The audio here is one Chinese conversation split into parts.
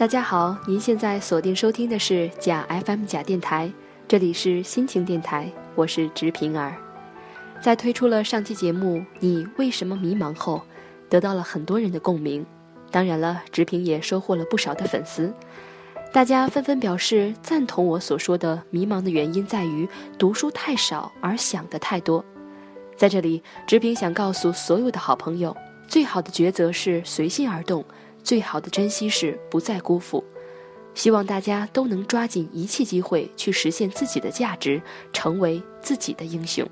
大家好，您现在锁定收听的是假 FM 假电台，这里是心情电台，我是直平儿。在推出了上期节目《你为什么迷茫》后，得到了很多人的共鸣，当然了，直平也收获了不少的粉丝，大家纷纷表示赞同我所说的迷茫的原因在于读书太少而想的太多。在这里，直平想告诉所有的好朋友，最好的抉择是随心而动。最好的珍惜是不再辜负，希望大家都能抓紧一切机会去实现自己的价值，成为自己的英雄。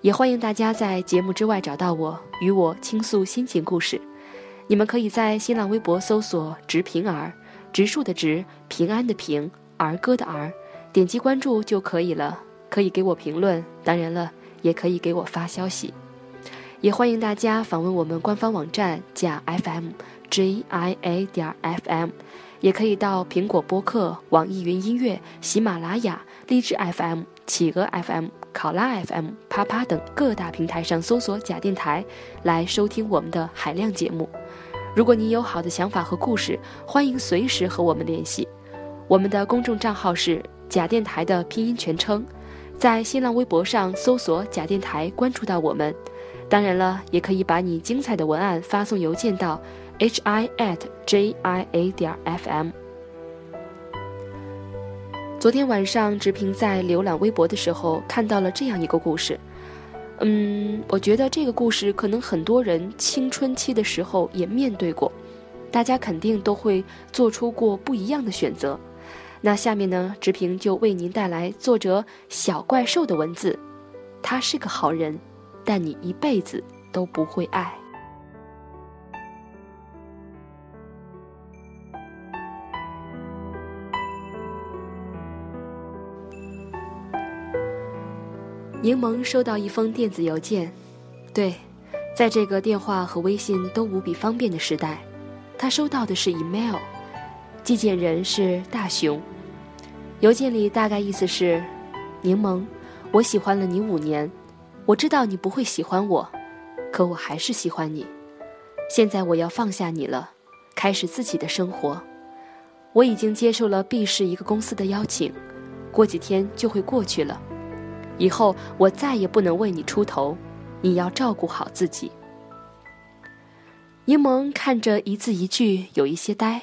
也欢迎大家在节目之外找到我，与我倾诉心情故事。你们可以在新浪微博搜索“植平儿”，植树的植，平安的平，儿歌的儿，点击关注就可以了。可以给我评论，当然了，也可以给我发消息。也欢迎大家访问我们官方网站加 FM。J I A 点 F M，也可以到苹果播客、网易云音乐、喜马拉雅、荔枝 F M、企鹅 F M、考拉 F M、啪啪等各大平台上搜索“假电台”来收听我们的海量节目。如果你有好的想法和故事，欢迎随时和我们联系。我们的公众账号是“假电台”的拼音全称，在新浪微博上搜索“假电台”，关注到我们。当然了，也可以把你精彩的文案发送邮件到。H i at j i a 点 f m。昨天晚上，直平在浏览微博的时候看到了这样一个故事。嗯，我觉得这个故事可能很多人青春期的时候也面对过，大家肯定都会做出过不一样的选择。那下面呢，直平就为您带来作者小怪兽的文字。他是个好人，但你一辈子都不会爱。柠檬收到一封电子邮件，对，在这个电话和微信都无比方便的时代，他收到的是 email，寄件人是大熊。邮件里大概意思是：柠檬，我喜欢了你五年，我知道你不会喜欢我，可我还是喜欢你。现在我要放下你了，开始自己的生活。我已经接受了 B 市一个公司的邀请，过几天就会过去了。以后我再也不能为你出头，你要照顾好自己。柠檬看着一字一句，有一些呆。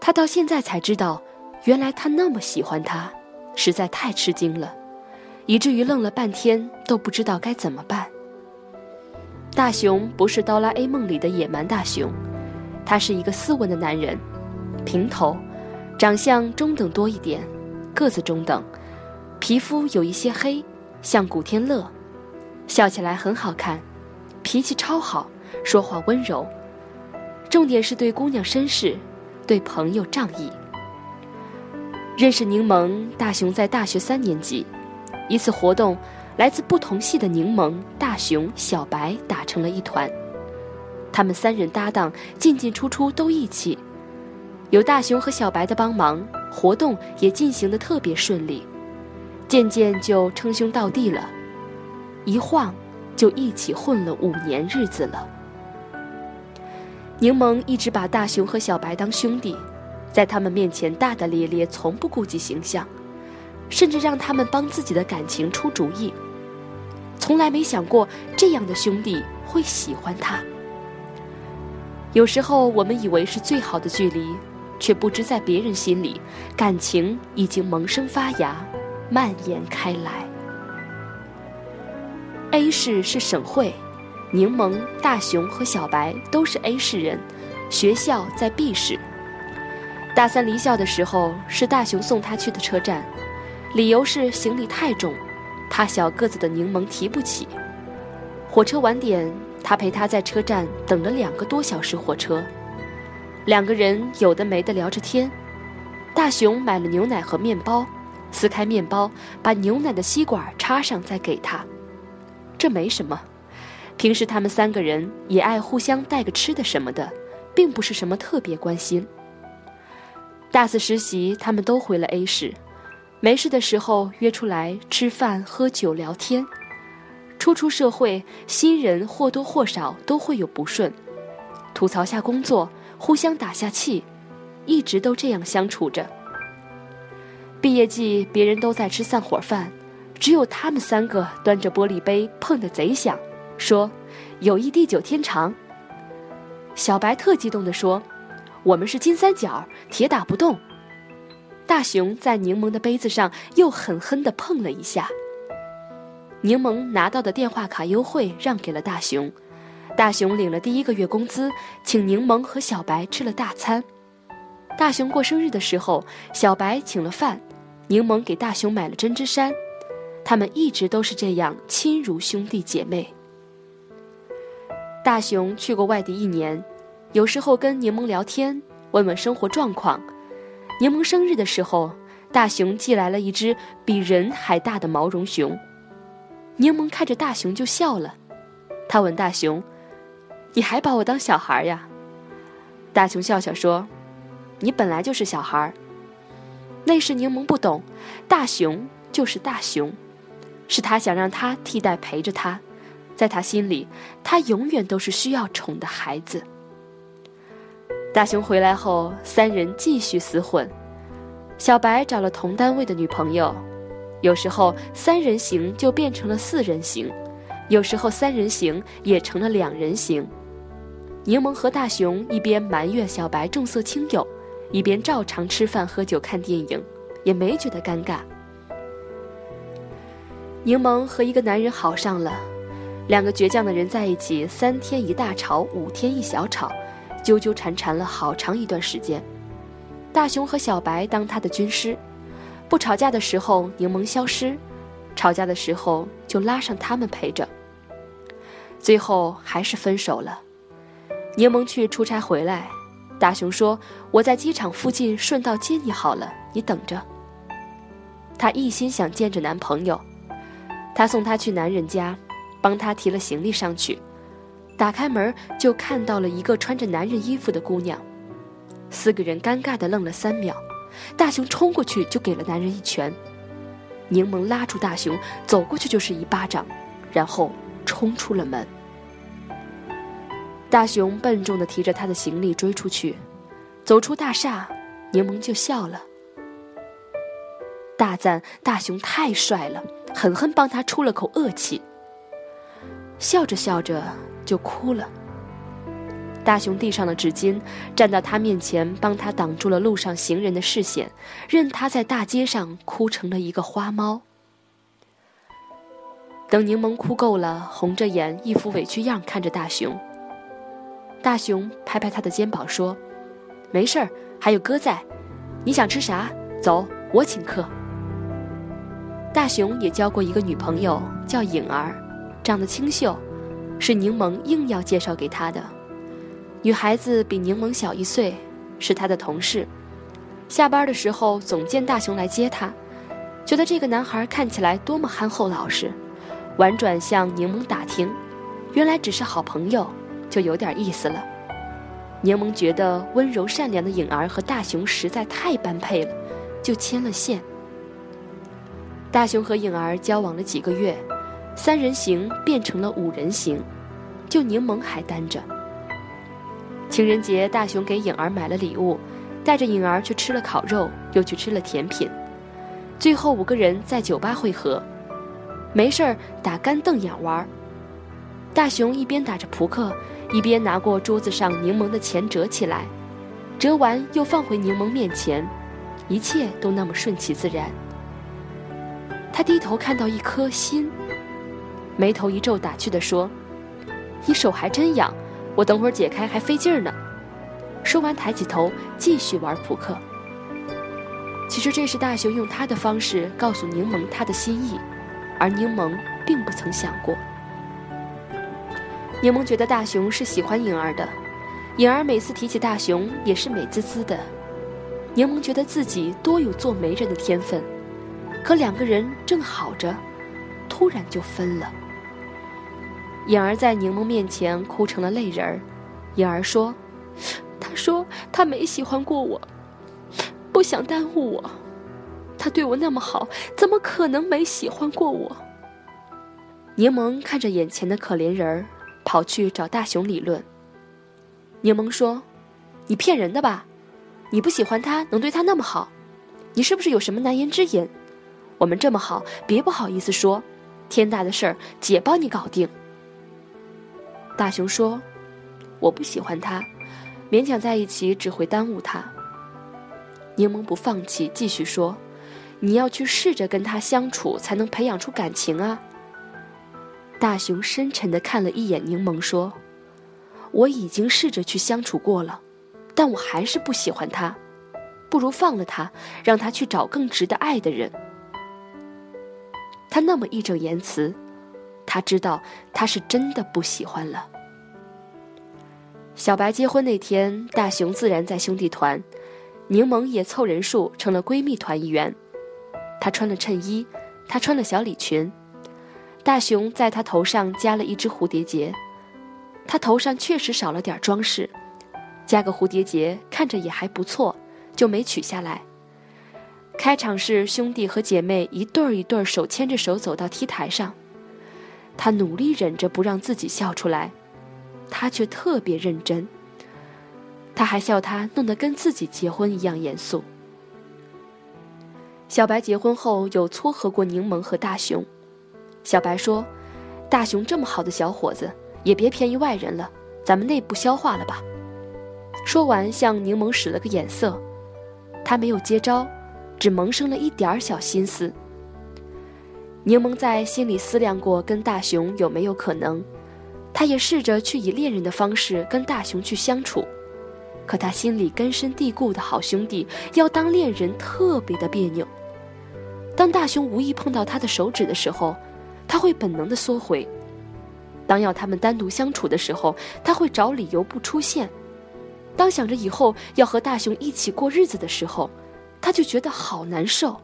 他到现在才知道，原来他那么喜欢他，实在太吃惊了，以至于愣了半天都不知道该怎么办。大雄不是哆啦 A 梦里的野蛮大雄，他是一个斯文的男人，平头，长相中等多一点，个子中等。皮肤有一些黑，像古天乐，笑起来很好看，脾气超好，说话温柔，重点是对姑娘绅士，对朋友仗义。认识柠檬，大熊在大学三年级，一次活动，来自不同系的柠檬、大熊、小白打成了一团，他们三人搭档，进进出出都义气，有大熊和小白的帮忙，活动也进行的特别顺利。渐渐就称兄道弟了，一晃就一起混了五年日子了。柠檬一直把大熊和小白当兄弟，在他们面前大大咧咧，从不顾及形象，甚至让他们帮自己的感情出主意。从来没想过这样的兄弟会喜欢他。有时候我们以为是最好的距离，却不知在别人心里，感情已经萌生发芽。蔓延开来。A 市是省会，柠檬、大熊和小白都是 A 市人，学校在 B 市。大三离校的时候，是大熊送他去的车站，理由是行李太重，他小个子的柠檬提不起。火车晚点，他陪他在车站等了两个多小时火车，两个人有的没的聊着天。大熊买了牛奶和面包。撕开面包，把牛奶的吸管插上，再给他。这没什么，平时他们三个人也爱互相带个吃的什么的，并不是什么特别关心。大四实习，他们都回了 A 市，没事的时候约出来吃饭、喝酒、聊天。初出社会，新人或多或少都会有不顺，吐槽下工作，互相打下气，一直都这样相处着。毕业季，别人都在吃散伙饭，只有他们三个端着玻璃杯碰得贼响，说：“友谊地久天长。”小白特激动地说：“我们是金三角，铁打不动。”大熊在柠檬的杯子上又狠狠地碰了一下。柠檬拿到的电话卡优惠让给了大熊，大熊领了第一个月工资，请柠檬和小白吃了大餐。大熊过生日的时候，小白请了饭，柠檬给大熊买了针织衫，他们一直都是这样亲如兄弟姐妹。大熊去过外地一年，有时候跟柠檬聊天，问问生活状况。柠檬生日的时候，大熊寄来了一只比人还大的毛绒熊。柠檬看着大熊就笑了，他问大熊：“你还把我当小孩呀？”大熊笑笑说：“你本来就是小孩。”那时柠檬不懂，大熊就是大熊，是他想让他替代陪着他，在他心里，他永远都是需要宠的孩子。大熊回来后，三人继续厮混。小白找了同单位的女朋友，有时候三人行就变成了四人行，有时候三人行也成了两人行。柠檬和大熊一边埋怨小白重色轻友，一边照常吃饭、喝酒、看电影，也没觉得尴尬。柠檬和一个男人好上了，两个倔强的人在一起，三天一大吵，五天一小吵。纠纠缠缠了好长一段时间，大熊和小白当他的军师，不吵架的时候柠檬消失，吵架的时候就拉上他们陪着。最后还是分手了。柠檬去出差回来，大熊说：“我在机场附近顺道接你好了，你等着。”她一心想见着男朋友，他送她去男人家，帮她提了行李上去。打开门就看到了一个穿着男人衣服的姑娘，四个人尴尬的愣了三秒，大熊冲过去就给了男人一拳，柠檬拉住大熊走过去就是一巴掌，然后冲出了门。大熊笨重的提着他的行李追出去，走出大厦，柠檬就笑了，大赞大熊太帅了，狠狠帮他出了口恶气。笑着笑着。就哭了。大熊递上了纸巾，站到他面前，帮他挡住了路上行人的视线，任他在大街上哭成了一个花猫。等柠檬哭够了，红着眼，一副委屈样看着大熊。大熊拍拍他的肩膀说：“没事儿，还有哥在。你想吃啥？走，我请客。”大熊也交过一个女朋友，叫颖儿，长得清秀。是柠檬硬要介绍给他的，女孩子比柠檬小一岁，是他的同事。下班的时候总见大熊来接他，觉得这个男孩看起来多么憨厚老实，婉转向柠檬打听，原来只是好朋友，就有点意思了。柠檬觉得温柔善良的颖儿和大雄实在太般配了，就牵了线。大雄和颖儿交往了几个月。三人行变成了五人行，就柠檬还单着。情人节，大雄给颖儿买了礼物，带着颖儿去吃了烤肉，又去吃了甜品，最后五个人在酒吧会合，没事儿打干瞪眼玩。大雄一边打着扑克，一边拿过桌子上柠檬的钱折起来，折完又放回柠檬面前，一切都那么顺其自然。他低头看到一颗心。眉头一皱，打趣地说：“你手还真痒，我等会儿解开还费劲儿呢。”说完，抬起头继续玩扑克。其实这是大熊用他的方式告诉柠檬他的心意，而柠檬并不曾想过。柠檬觉得大熊是喜欢颖儿的，颖儿每次提起大熊也是美滋滋的。柠檬觉得自己多有做媒人的天分，可两个人正好着，突然就分了。颖儿在柠檬面前哭成了泪人儿，颖儿说：“他说他没喜欢过我，不想耽误我，他对我那么好，怎么可能没喜欢过我？”柠檬看着眼前的可怜人儿，跑去找大熊理论。柠檬说：“你骗人的吧？你不喜欢他，能对他那么好，你是不是有什么难言之隐？我们这么好，别不好意思说。天大的事儿，姐帮你搞定。大熊说：“我不喜欢他，勉强在一起只会耽误他。”柠檬不放弃，继续说：“你要去试着跟他相处，才能培养出感情啊。”大熊深沉地看了一眼柠檬，说：“我已经试着去相处过了，但我还是不喜欢他，不如放了他，让他去找更值得爱的人。”他那么义正言辞，他知道他是真的不喜欢了。小白结婚那天，大熊自然在兄弟团，柠檬也凑人数成了闺蜜团一员。她穿了衬衣，她穿了小礼裙。大熊在他头上加了一只蝴蝶结，他头上确实少了点装饰，加个蝴蝶结看着也还不错，就没取下来。开场是兄弟和姐妹一对儿一对儿手牵着手走到 T 台上，他努力忍着不让自己笑出来，他却特别认真。他还笑他弄得跟自己结婚一样严肃。小白结婚后有撮合过柠檬和大熊。小白说：“大熊这么好的小伙子，也别便宜外人了，咱们内部消化了吧。”说完，向柠檬使了个眼色，他没有接招，只萌生了一点儿小心思。柠檬在心里思量过跟大熊有没有可能，他也试着去以恋人的方式跟大熊去相处，可他心里根深蒂固的好兄弟要当恋人特别的别扭。当大熊无意碰到他的手指的时候，他会本能的缩回，当要他们单独相处的时候，他会找理由不出现；当想着以后要和大雄一起过日子的时候，他就觉得好难受。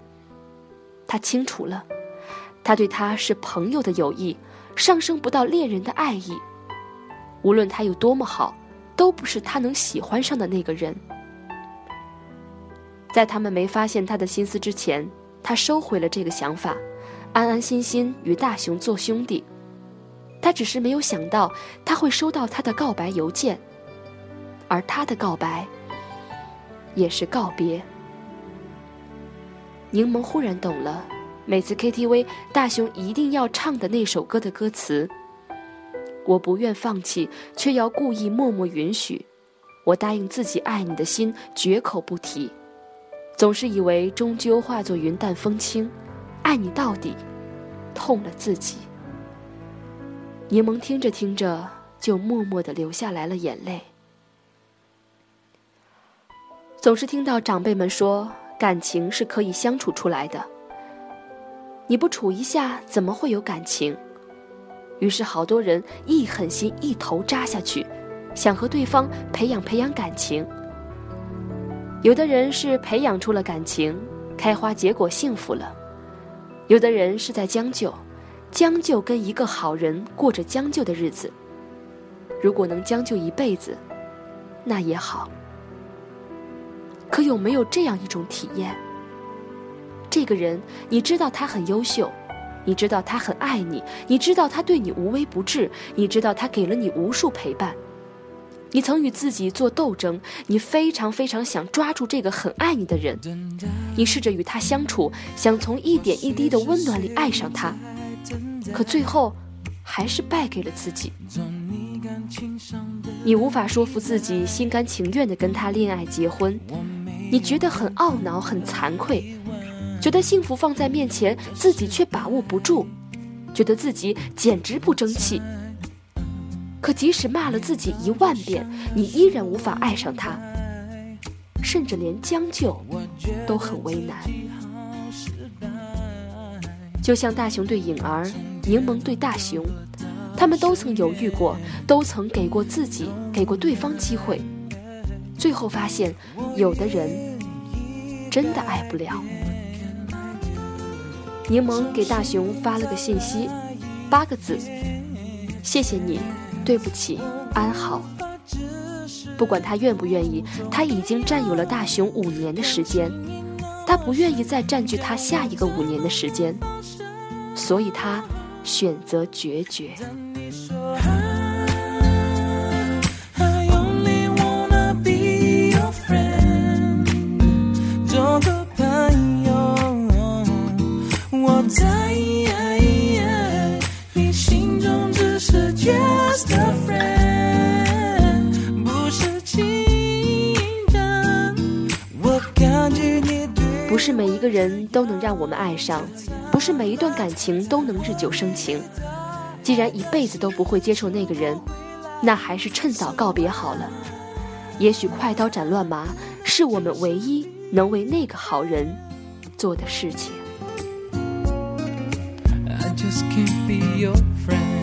他清楚了，他对他是朋友的友谊，上升不到恋人的爱意。无论他有多么好，都不是他能喜欢上的那个人。在他们没发现他的心思之前，他收回了这个想法。安安心心与大雄做兄弟，他只是没有想到他会收到他的告白邮件，而他的告白也是告别。柠檬忽然懂了，每次 KTV 大雄一定要唱的那首歌的歌词：“我不愿放弃，却要故意默默允许。我答应自己爱你的心绝口不提，总是以为终究化作云淡风轻。”爱你到底，痛了自己。柠檬听着听着，就默默的流下来了眼泪。总是听到长辈们说，感情是可以相处出来的。你不处一下，怎么会有感情？于是好多人一狠心，一头扎下去，想和对方培养培养感情。有的人是培养出了感情，开花结果，幸福了。有的人是在将就，将就跟一个好人过着将就的日子。如果能将就一辈子，那也好。可有没有这样一种体验？这个人，你知道他很优秀，你知道他很爱你，你知道他对你无微不至，你知道他给了你无数陪伴。你曾与自己做斗争，你非常非常想抓住这个很爱你的人，你试着与他相处，想从一点一滴的温暖里爱上他，可最后还是败给了自己。你无法说服自己心甘情愿地跟他恋爱结婚，你觉得很懊恼、很惭愧，觉得幸福放在面前自己却把握不住，觉得自己简直不争气。可即使骂了自己一万遍，你依然无法爱上他，甚至连将就都很为难。就像大雄对颖儿，柠檬对大雄，他们都曾犹豫过，都曾给过自己、给过对方机会，最后发现，有的人真的爱不了。柠檬给大雄发了个信息，八个字：谢谢你。对不起，安好。不管他愿不愿意，他已经占有了大雄五年的时间，他不愿意再占据他下一个五年的时间，所以他选择决绝。做个朋友，我在。不是每一个人都能让我们爱上，不是每一段感情都能日久生情。既然一辈子都不会接受那个人，那还是趁早告别好了。也许快刀斩乱麻是我们唯一能为那个好人做的事情。I just can't be your friend.